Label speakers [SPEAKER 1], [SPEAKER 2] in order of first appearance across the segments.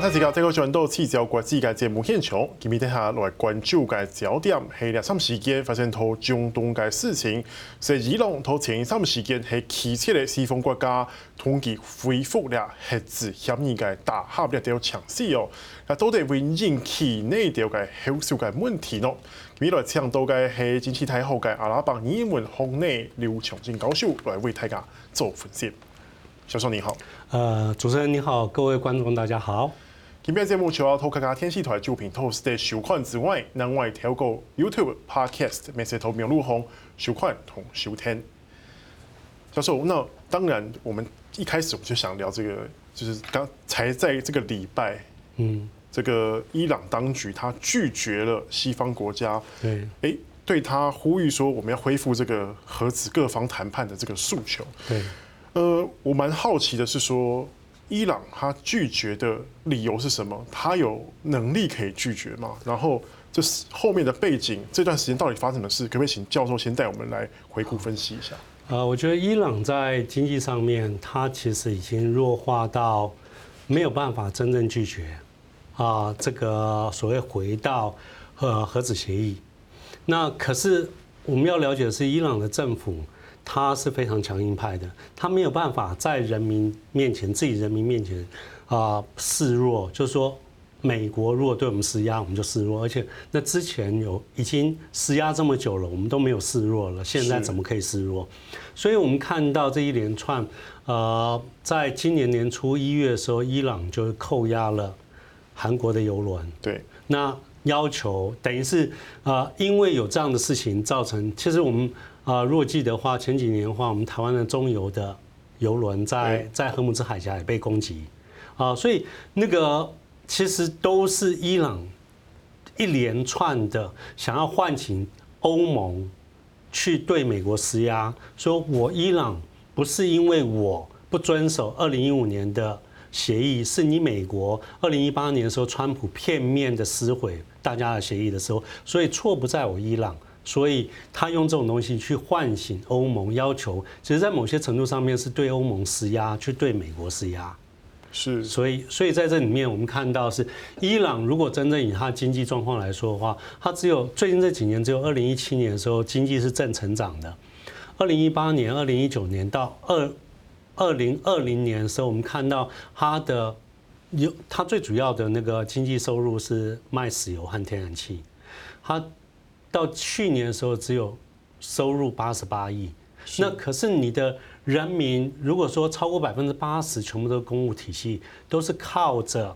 [SPEAKER 1] 让大家这个转到聚焦国际嘅节目现场，今日底下来关注嘅焦点系两三时间发生到中东嘅事情，系伊朗头前三时间系其次嘅西方国家同佢恢复了核子协议嘅大合力都强势哦，那到底会引起哪条嘅后续嘅问题呢？未来请到嘅系经济太好嘅阿拉伯人文行内刘长进教授来为大家做分析。教授你好，
[SPEAKER 2] 呃，主持人你好，各位观众大家好。
[SPEAKER 1] 今天节目除了透过天气台作品透视的收看之外，另外透过 YouTube Podcast 每次投屏录红收看同收听。教授，那当然我们一开始我们就想聊这个，就是刚才在这个礼拜，嗯，这个伊朗当局他拒绝了西方国家，对，哎，对他呼吁说我们要恢复这个核子各方谈判的这个诉求，对。呃，我蛮好奇的是说，伊朗他拒绝的理由是什么？他有能力可以拒绝吗？然后这是后面的背景，这段时间到底发生的事，可不可以请教授先带我们来回顾分析一下？
[SPEAKER 2] 呃，我觉得伊朗在经济上面，它其实已经弱化到没有办法真正拒绝啊，这个所谓回到呃核子协议。那可是我们要了解的是，伊朗的政府。他是非常强硬派的，他没有办法在人民面前、自己人民面前啊示弱，就是说，美国如果对我们施压，我们就示弱。而且那之前有已经施压这么久了，我们都没有示弱了，现在怎么可以示弱？所以我们看到这一连串，呃，在今年年初一月的时候，伊朗就扣押了韩国的油轮。对，那要求等于是啊，因为有这样的事情造成，其实我们。啊，如果记得的话，前几年的话，我们台湾的中油的油轮在在荷姆兹海峡也被攻击，啊，所以那个其实都是伊朗一连串的想要唤醒欧盟去对美国施压，说我伊朗不是因为我不遵守二零一五年的协议，是你美国二零一八年的时候川普片面的撕毁大家的协议的时候，所以错不在我伊朗。所以他用这种东西去唤醒欧盟，要求，其实，在某些程度上面是对欧盟施压，去对美国施压。是，所以，所以在这里面，我们看到是伊朗如果真正以它经济状况来说的话，它只有最近这几年，只有二零一七年的时候经济是正成长的。二零一八年、二零一九年到二二零二零年的时候，我们看到它的有它最主要的那个经济收入是卖石油和天然气，它。到去年的时候，只有收入八十八亿。那可是你的人民，如果说超过百分之八十全部都是公务体系，都是靠着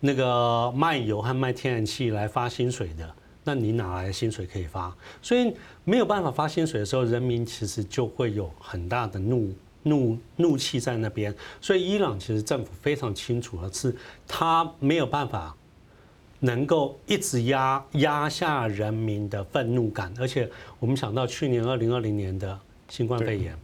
[SPEAKER 2] 那个卖油和卖天然气来发薪水的，那你哪来的薪水可以发？所以没有办法发薪水的时候，人民其实就会有很大的怒怒怒气在那边。所以伊朗其实政府非常清楚的是，他没有办法。能够一直压压下人民的愤怒感，而且我们想到去年二零二零年的新冠肺炎，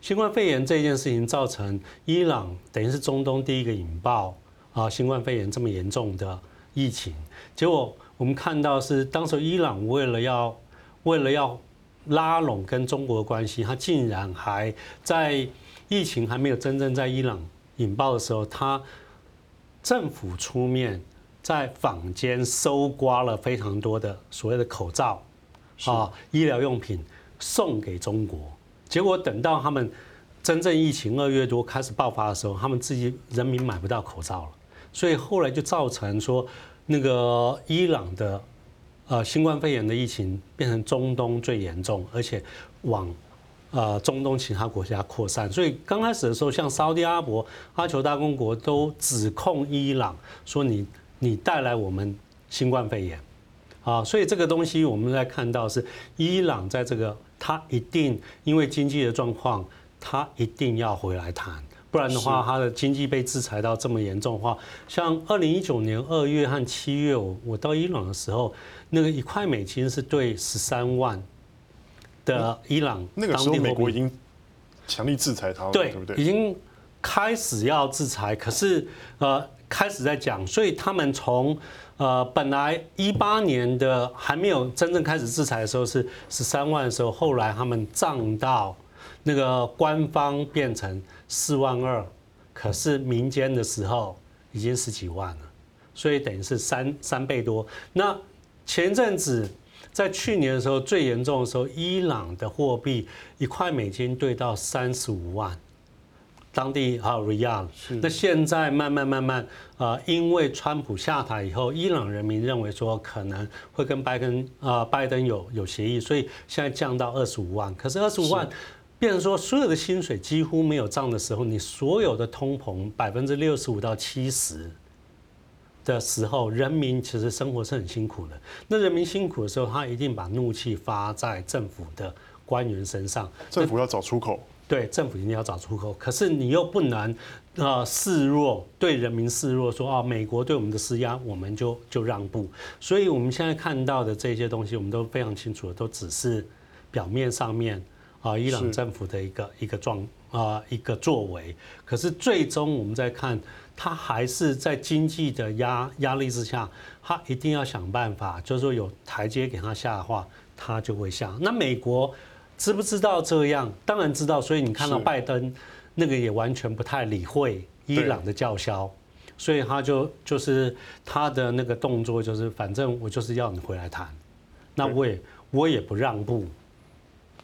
[SPEAKER 2] 新冠肺炎这件事情造成伊朗等于是中东第一个引爆啊新冠肺炎这么严重的疫情，结果我们看到是当时伊朗为了要为了要拉拢跟中国的关系，他竟然还在疫情还没有真正在伊朗引爆的时候，他政府出面。在坊间搜刮了非常多的所谓的口罩啊、医疗用品送给中国，结果等到他们真正疫情二月多开始爆发的时候，他们自己人民买不到口罩了，所以后来就造成说那个伊朗的呃新冠肺炎的疫情变成中东最严重，而且往呃中东其他国家扩散。所以刚开始的时候，像沙乌地阿拉伯、阿酋大公国都指控伊朗说你。你带来我们新冠肺炎，啊，所以这个东西我们在看到是伊朗在这个，他一定因为经济的状况，他一定要回来谈，不然的话，他的经济被制裁到这么严重的话，像二零一九年二月和七月，我我到伊朗的时候，那个一块美金是对十三万的伊朗，
[SPEAKER 1] 那个时候美国已经强力制裁他了，对不对？
[SPEAKER 2] 已经开始要制裁，可是呃。开始在讲，所以他们从呃本来一八年的还没有真正开始制裁的时候是十三万的时候，后来他们涨到那个官方变成四万二，可是民间的时候已经十几万了，所以等于是三三倍多。那前阵子在去年的时候最严重的时候，伊朗的货币一块美金兑到三十五万。当地还有 Riyal，那现在慢慢慢慢，呃，因为川普下台以后，伊朗人民认为说可能会跟拜登啊拜登有有协议，所以现在降到二十五万。可是二十五万，变成说所有的薪水几乎没有涨的时候，你所有的通膨百分之六十五到七十的时候，人民其实生活是很辛苦的。那人民辛苦的时候，他一定把怒气发在政府的官员身上，
[SPEAKER 1] 政府要找出口。
[SPEAKER 2] 对，政府一定要找出口，可是你又不能，呃，示弱，对人民示弱，说啊，美国对我们的施压，我们就就让步。所以我们现在看到的这些东西，我们都非常清楚的，都只是表面上面啊，伊朗政府的一个一个状啊一个作为。可是最终我们在看，他还是在经济的压压力之下，他一定要想办法，就是说有台阶给他下的话，他就会下。那美国。知不知道这样？当然知道，所以你看到拜登那个也完全不太理会伊朗的叫嚣，所以他就就是他的那个动作就是，反正我就是要你回来谈，那我也我也不让步。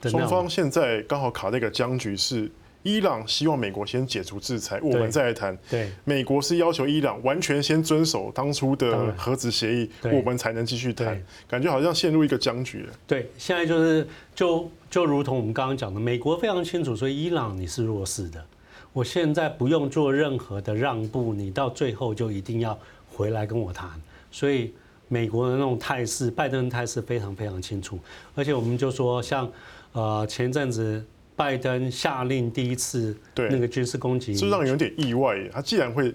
[SPEAKER 1] 双方现在刚好卡在一个僵局是。伊朗希望美国先解除制裁，我们再来谈。
[SPEAKER 2] 对，
[SPEAKER 1] 美国是要求伊朗完全先遵守当初的核子协议，我们才能继续谈。感觉好像陷入一个僵局了。
[SPEAKER 2] 对，现在就是就就如同我们刚刚讲的，美国非常清楚，所以伊朗你是弱势的，我现在不用做任何的让步，你到最后就一定要回来跟我谈。所以美国的那种态势，拜登的态势非常非常清楚。而且我们就说，像呃前阵子。拜登下令第一次对那个军事攻击，
[SPEAKER 1] 是让人有点意外。他既然会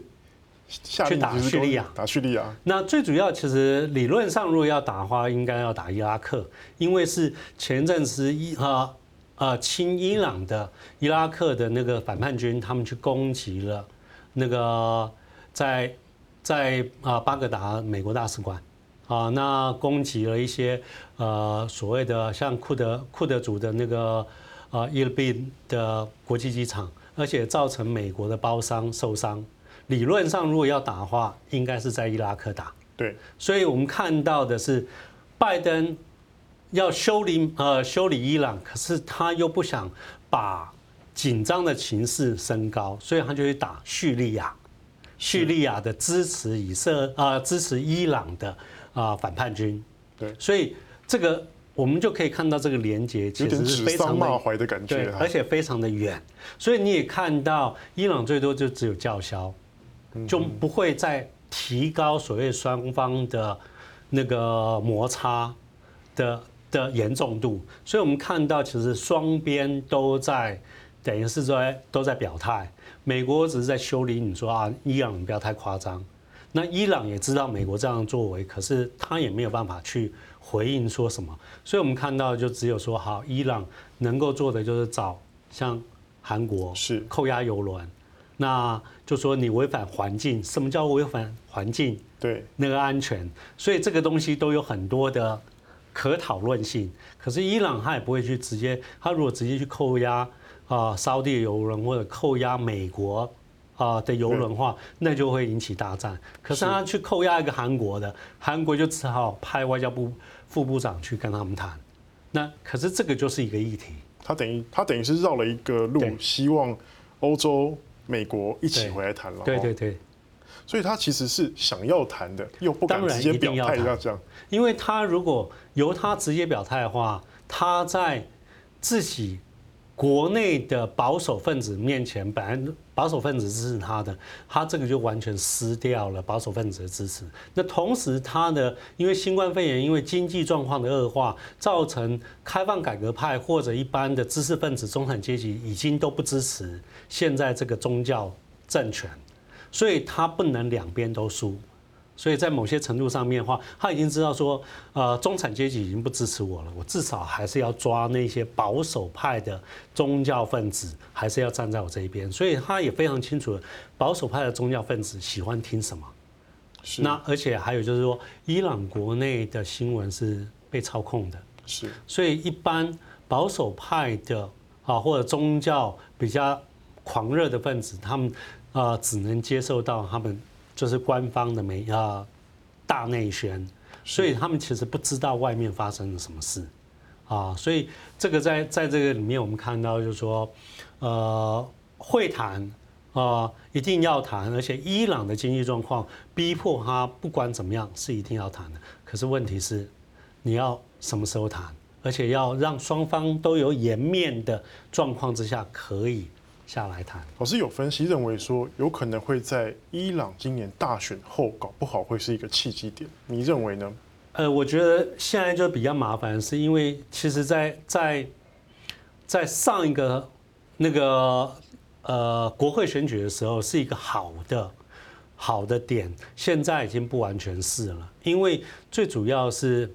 [SPEAKER 1] 下令
[SPEAKER 2] 去打叙利亚，
[SPEAKER 1] 打叙利亚。
[SPEAKER 2] 那最主要其实理论上，如果要打的话，应该要打伊拉克，因为是前阵子伊啊啊亲伊朗的伊拉克的那个反叛军，他们去攻击了那个在在啊巴格达美国大使馆啊，那攻击了一些呃所谓的像库德库德族的那个。啊，伊尔宾的国际机场，而且造成美国的包商受伤。理论上，如果要打的话，应该是在伊拉克打。
[SPEAKER 1] 对，
[SPEAKER 2] 所以我们看到的是，拜登要修理呃修理伊朗，可是他又不想把紧张的情势升高，所以他就去打叙利亚。叙利亚的支持以色啊支持伊朗的啊反叛军。
[SPEAKER 1] 对，
[SPEAKER 2] 所以这个。我们就可以看到这个连接其实是非常
[SPEAKER 1] 骂怀的感觉，
[SPEAKER 2] 而且非常的远。所以你也看到，伊朗最多就只有叫嚣，就不会再提高所谓双方的那个摩擦的的严重度。所以我们看到，其实双边都在等于是在都在表态。美国只是在修理你说啊，伊朗你不要太夸张。那伊朗也知道美国这样作为，可是他也没有办法去。回应说什么？所以我们看到就只有说好，伊朗能够做的就是找像韩国是扣押油轮，那就说你违反环境，什么叫违反环境？对，那个安全，所以这个东西都有很多的可讨论性。可是伊朗他也不会去直接，他如果直接去扣押啊沙地油轮或者扣押美国啊的游轮的话，那就会引起大战。可是他去扣押一个韩国的，韩国就只好派外交部。副部长去跟他们谈，那可是这个就是一个议题。
[SPEAKER 1] 他等于他等于是绕了一个路，希望欧洲、美国一起回来谈了。
[SPEAKER 2] 对对对，
[SPEAKER 1] 所以他其实是想要谈的，又不敢直接表态要这样。
[SPEAKER 2] 因为他如果由他直接表态的话，他在自己。国内的保守分子面前，本来保守分子支持他的，他这个就完全失掉了保守分子的支持。那同时，他的因为新冠肺炎，因为经济状况的恶化，造成开放改革派或者一般的知识分子、中产阶级已经都不支持现在这个宗教政权，所以他不能两边都输。所以在某些程度上面的话，他已经知道说，呃，中产阶级已经不支持我了，我至少还是要抓那些保守派的宗教分子，还是要站在我这一边。所以他也非常清楚，保守派的宗教分子喜欢听什么。是。那而且还有就是说，伊朗国内的新闻是被操控的。是。所以一般保守派的啊，或者宗教比较狂热的分子，他们啊，只能接受到他们。就是官方的媒啊大内宣，所以他们其实不知道外面发生了什么事。啊，所以这个在在这个里面我们看到就是说，呃，会谈啊一定要谈，而且伊朗的经济状况逼迫他不管怎么样是一定要谈的，可是问题是你要什么时候谈？而且要让双方都有颜面的状况之下，可以下来谈。
[SPEAKER 1] 老师有分析认为说，有可能会在伊朗今年大选后搞不好会是一个契机点。你认为呢？
[SPEAKER 2] 呃，我觉得现在就比较麻烦，是因为其实在，在在在上一个那个呃国会选举的时候，是一个好的好的点，现在已经不完全是了，因为最主要是。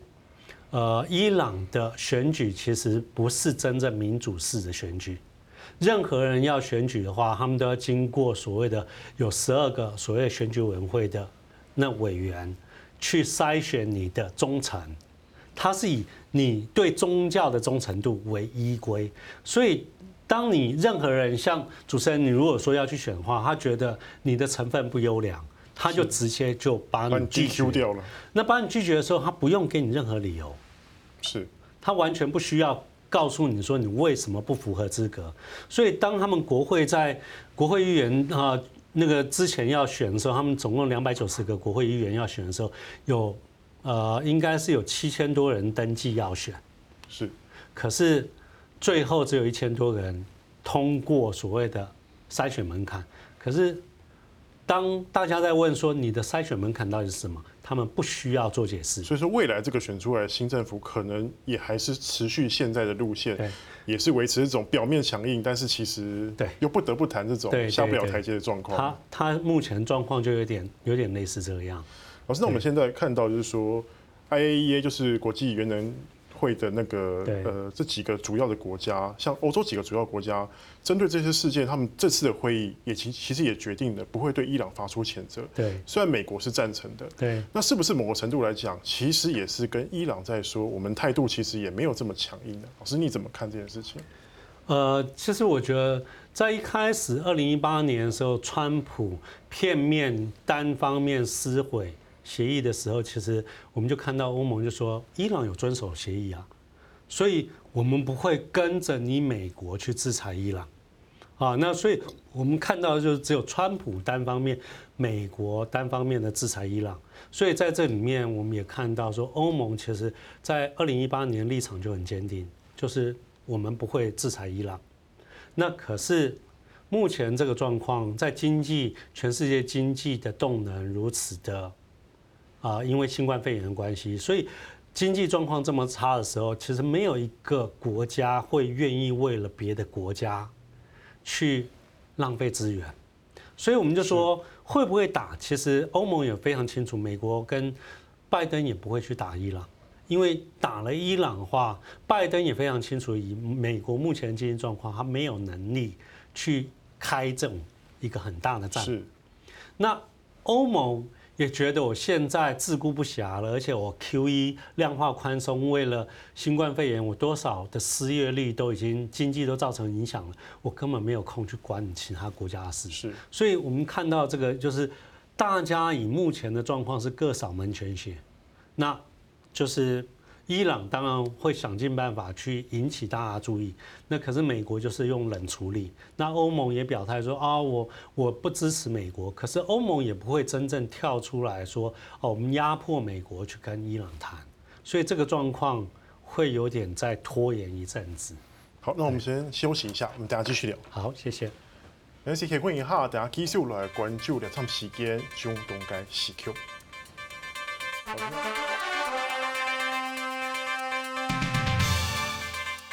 [SPEAKER 2] 呃，伊朗的选举其实不是真正民主式的选举。任何人要选举的话，他们都要经过所谓的有十二个所谓选举委员会的那委员去筛选你的忠诚。他是以你对宗教的忠诚度为依归。所以，当你任何人像主持人，你如果说要去选的话，他觉得你的成分不优良，他就直接就把你拒绝掉了。那把你拒绝的时候，他不用给你任何理由。
[SPEAKER 1] 是，
[SPEAKER 2] 他完全不需要告诉你说你为什么不符合资格。所以当他们国会在国会议员啊那个之前要选的时候，他们总共两百九十个国会议员要选的时候，有呃应该是有七千多人登记要选，
[SPEAKER 1] 是，
[SPEAKER 2] 可是最后只有一千多个人通过所谓的筛选门槛。可是当大家在问说你的筛选门槛到底是什么？他们不需要做解释，
[SPEAKER 1] 所以说未来这个选出来的新政府可能也还是持续现在的路线，也是维持这种表面强硬，但是其实对又不得不谈这种下不了台阶的状况。
[SPEAKER 2] 他他目前状况就有点有点类似这样。
[SPEAKER 1] 老师，那我们现在看到就是说，IAEA 就是国际原能。会的那个呃，这几个主要的国家，像欧洲几个主要国家，针对这些事件，他们这次的会议也其其实也决定了不会对伊朗发出谴责。
[SPEAKER 2] 对，
[SPEAKER 1] 虽然美国是赞成的。
[SPEAKER 2] 对，
[SPEAKER 1] 那是不是某个程度来讲，其实也是跟伊朗在说，我们态度其实也没有这么强硬的。老师，你怎么看这件事情？
[SPEAKER 2] 呃，其实我觉得在一开始二零一八年的时候，川普片面单方面撕毁。协议的时候，其实我们就看到欧盟就说，伊朗有遵守协议啊，所以我们不会跟着你美国去制裁伊朗啊。那所以我们看到就是只有川普单方面，美国单方面的制裁伊朗。所以在这里面，我们也看到说，欧盟其实在二零一八年立场就很坚定，就是我们不会制裁伊朗。那可是目前这个状况，在经济全世界经济的动能如此的。啊，因为新冠肺炎的关系，所以经济状况这么差的时候，其实没有一个国家会愿意为了别的国家去浪费资源。所以我们就说，会不会打？其实欧盟也非常清楚，美国跟拜登也不会去打伊朗，因为打了伊朗的话，拜登也非常清楚，以美国目前的经济状况，他没有能力去开这种一个很大的战。
[SPEAKER 1] 是，
[SPEAKER 2] 那欧盟。也觉得我现在自顾不暇了，而且我 QE 量化宽松，为了新冠肺炎，我多少的失业率都已经经济都造成影响了，我根本没有空去管你其他国家的事。
[SPEAKER 1] 是，
[SPEAKER 2] 所以我们看到这个就是大家以目前的状况是各扫门前雪，那就是。伊朗当然会想尽办法去引起大家注意，那可是美国就是用冷处理。那欧盟也表态说啊，我我不支持美国，可是欧盟也不会真正跳出来说哦，我们压迫美国去跟伊朗谈，所以这个状况会有点再拖延一阵子。
[SPEAKER 1] 好，那我们先休息一下，我们等下继续聊。
[SPEAKER 2] 好，谢谢。
[SPEAKER 1] 那是可以问一下，等下继续来关注两场时间，中东该时刻。好